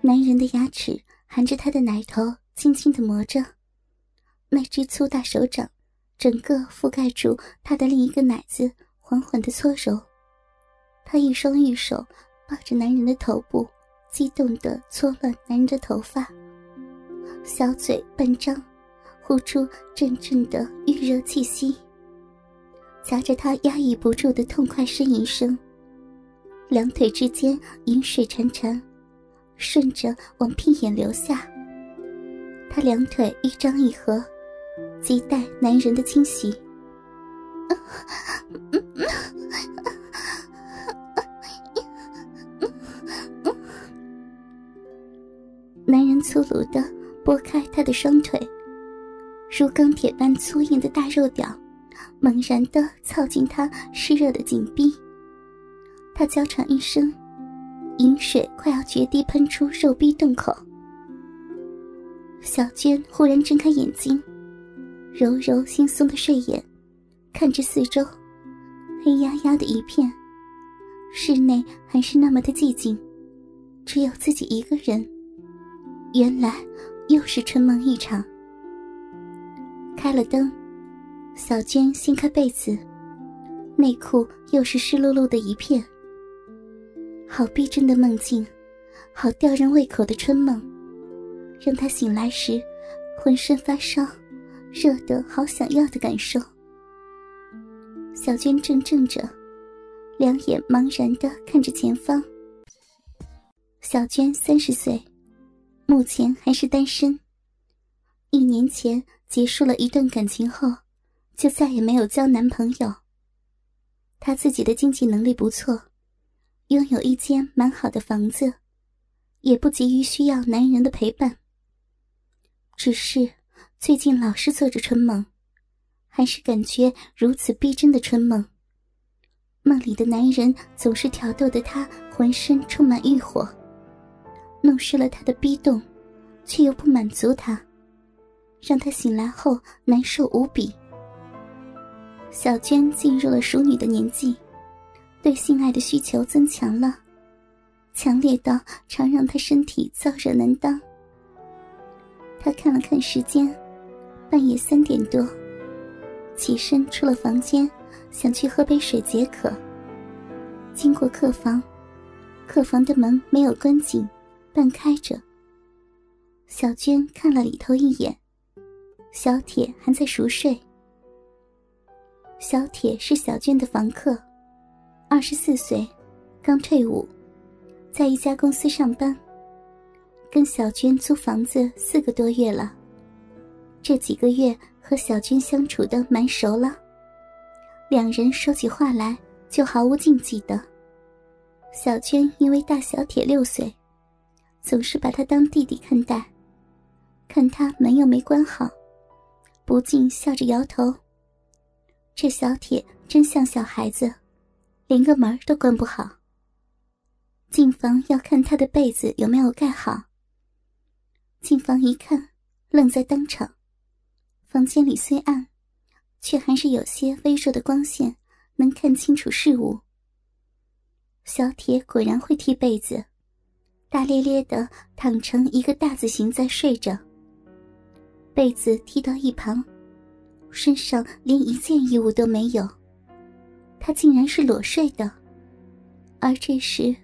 男人的牙齿含着他的奶头，轻轻的磨着。那只粗大手掌，整个覆盖住他的另一个奶子，缓缓的搓揉。他一双玉手抱着男人的头部，激动的搓乱男人的头发，小嘴半张，呼出阵阵的预热气息，夹着他压抑不住的痛快呻吟声。两腿之间饮水潺潺，顺着往屁眼流下。他两腿一张一合。亟待男人的侵袭。男人粗鲁的拨开她的双腿，如钢铁般粗硬的大肉屌，猛然的操进她湿热的紧逼。他娇喘一声，饮水快要决堤喷出肉逼洞口。小娟忽然睁开眼睛。揉揉惺忪的睡眼，看着四周，黑压压的一片。室内还是那么的寂静，只有自己一个人。原来又是春梦一场。开了灯，小娟掀开被子，内裤又是湿漉漉的一片。好逼真的梦境，好吊人胃口的春梦，让他醒来时浑身发烧。热得好想要的感受。小娟怔怔着，两眼茫然的看着前方。小娟三十岁，目前还是单身。一年前结束了一段感情后，就再也没有交男朋友。她自己的经济能力不错，拥有一间蛮好的房子，也不急于需要男人的陪伴。只是。最近老是做着春梦，还是感觉如此逼真的春梦。梦里的男人总是挑逗的她浑身充满欲火，弄湿了她的逼洞，却又不满足她，让她醒来后难受无比。小娟进入了熟女的年纪，对性爱的需求增强了，强烈到常让他身体燥热难当。他看了看时间。半夜三点多，起身出了房间，想去喝杯水解渴。经过客房，客房的门没有关紧，半开着。小娟看了里头一眼，小铁还在熟睡。小铁是小娟的房客，二十四岁，刚退伍，在一家公司上班，跟小娟租房子四个多月了。这几个月和小娟相处的蛮熟了，两人说起话来就毫无禁忌的。小娟因为大小铁六岁，总是把他当弟弟看待，看他门又没关好，不禁笑着摇头。这小铁真像小孩子，连个门都关不好。进房要看他的被子有没有盖好。进房一看，愣在当场。房间里虽暗，却还是有些微弱的光线，能看清楚事物。小铁果然会踢被子，大咧咧的躺成一个大字形在睡着。被子踢到一旁，身上连一件衣物都没有，他竟然是裸睡的。而这时，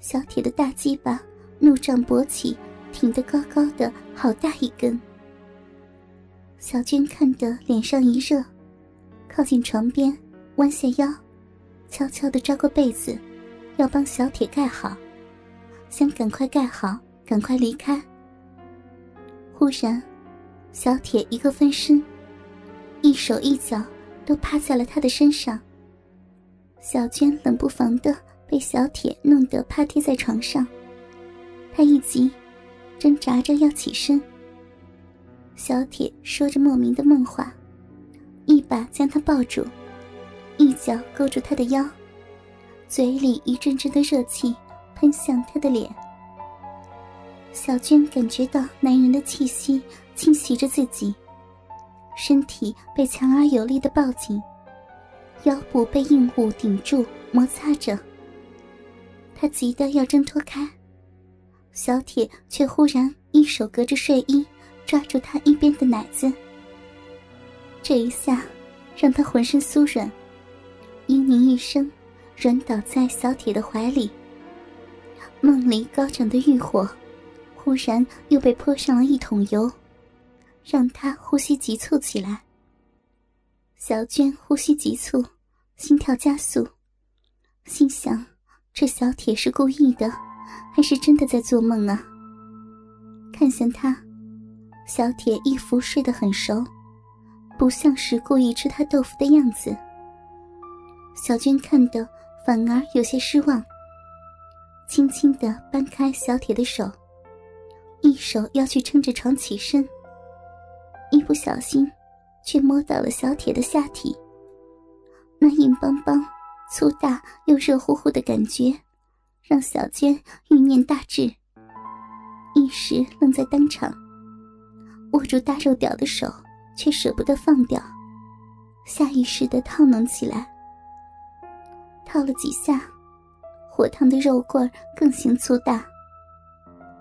小铁的大鸡巴怒胀勃起，挺得高高的，好大一根。小娟看得脸上一热，靠近床边，弯下腰，悄悄地抓过被子，要帮小铁盖好，想赶快盖好，赶快离开。忽然，小铁一个翻身，一手一脚都趴在了他的身上。小娟冷不防的被小铁弄得趴贴在床上，她一急，挣扎着要起身。小铁说着莫名的梦话，一把将她抱住，一脚勾住她的腰，嘴里一阵阵的热气喷向她的脸。小娟感觉到男人的气息侵袭着自己，身体被强而有力的抱紧，腰部被硬物顶住摩擦着。他急得要挣脱开，小铁却忽然一手隔着睡衣抓住他一边的奶子，这一下让他浑身酥软，嘤咛一声，软倒在小铁的怀里。梦里高涨的欲火，忽然又被泼上了一桶油，让他呼吸急促起来。小娟呼吸急促，心跳加速，心想：这小铁是故意的。还是真的在做梦啊！看向他，小铁一副睡得很熟，不像是故意吃他豆腐的样子。小娟看的反而有些失望，轻轻的搬开小铁的手，一手要去撑着床起身，一不小心却摸到了小铁的下体，那硬邦邦、粗大又热乎乎的感觉。让小娟欲念大志，一时愣在当场，握住大肉屌的手却舍不得放掉，下意识的套弄起来。套了几下，火烫的肉棍更显粗大。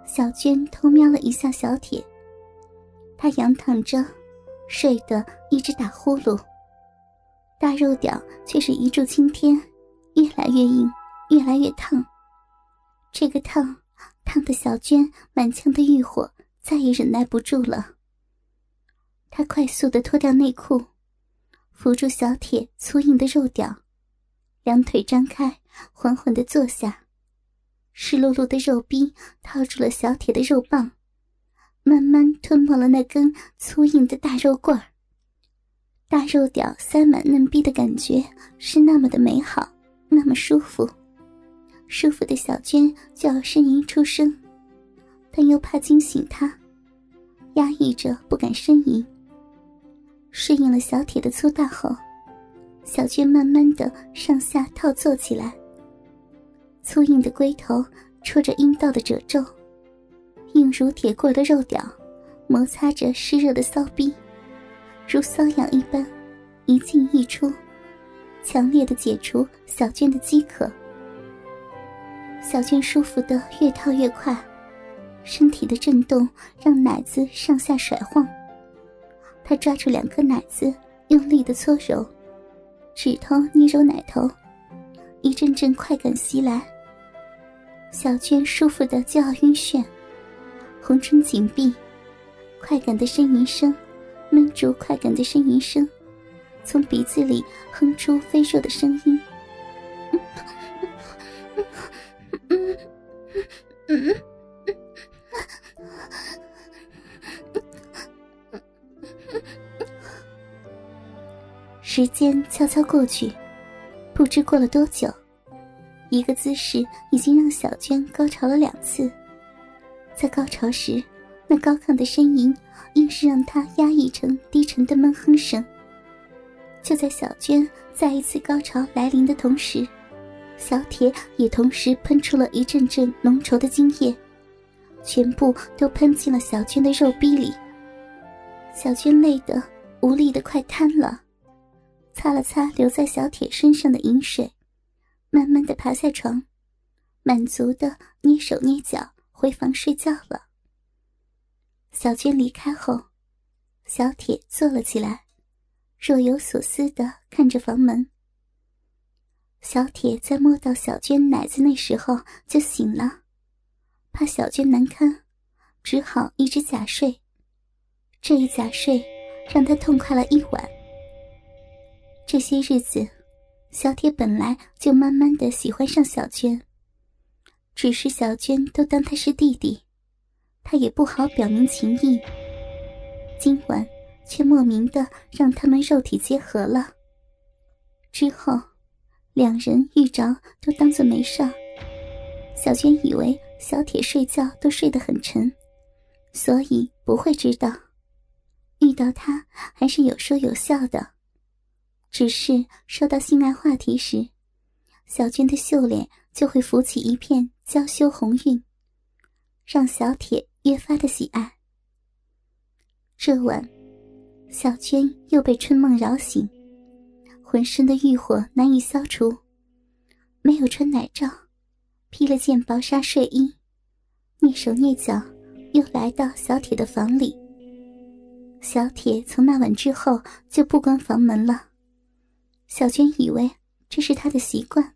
小娟偷瞄了一下小铁，他仰躺着，睡得一直打呼噜，大肉屌却是一柱擎天，越来越硬，越来越烫。这个烫，烫的小娟满腔的欲火再也忍耐不住了。她快速的脱掉内裤，扶住小铁粗硬的肉屌，两腿张开，缓缓的坐下，湿漉漉的肉逼套住了小铁的肉棒，慢慢吞没了那根粗硬的大肉棍儿。大肉屌塞满嫩逼的感觉是那么的美好，那么舒服。舒服的小娟就要呻吟出声，但又怕惊醒他，压抑着不敢呻吟。适应了小铁的粗大后，小娟慢慢的上下套坐起来。粗硬的龟头戳着阴道的褶皱，硬如铁棍的肉屌摩擦着湿热的骚逼，如瘙痒一般，一进一出，强烈的解除小娟的饥渴。小娟舒服的越套越快，身体的震动让奶子上下甩晃。她抓住两颗奶子，用力的搓揉，指头捏揉奶头，一阵阵快感袭来。小娟舒服的就要晕眩，红唇紧闭，快感的呻吟声，闷住快感的呻吟声，从鼻子里哼出微弱的声音。时间悄悄过去，不知过了多久，一个姿势已经让小娟高潮了两次。在高潮时，那高亢的呻吟硬是让他压抑成低沉的闷哼声。就在小娟再一次高潮来临的同时，小铁也同时喷出了一阵阵浓稠的精液，全部都喷进了小娟的肉壁里。小娟累得无力的快瘫了。擦了擦留在小铁身上的饮水，慢慢的爬下床，满足的捏手捏脚回房睡觉了。小娟离开后，小铁坐了起来，若有所思的看着房门。小铁在摸到小娟奶子那时候就醒了，怕小娟难堪，只好一直假睡。这一假睡，让他痛快了一晚。这些日子，小铁本来就慢慢的喜欢上小娟，只是小娟都当他是弟弟，他也不好表明情意。今晚却莫名的让他们肉体结合了。之后，两人遇着都当做没事。小娟以为小铁睡觉都睡得很沉，所以不会知道，遇到他还是有说有笑的。只是说到性爱话题时，小娟的秀脸就会浮起一片娇羞红晕，让小铁越发的喜爱。这晚，小娟又被春梦扰醒，浑身的欲火难以消除，没有穿奶罩，披了件薄纱睡衣，蹑手蹑脚，又来到小铁的房里。小铁从那晚之后就不关房门了。小娟以为这是他的习惯。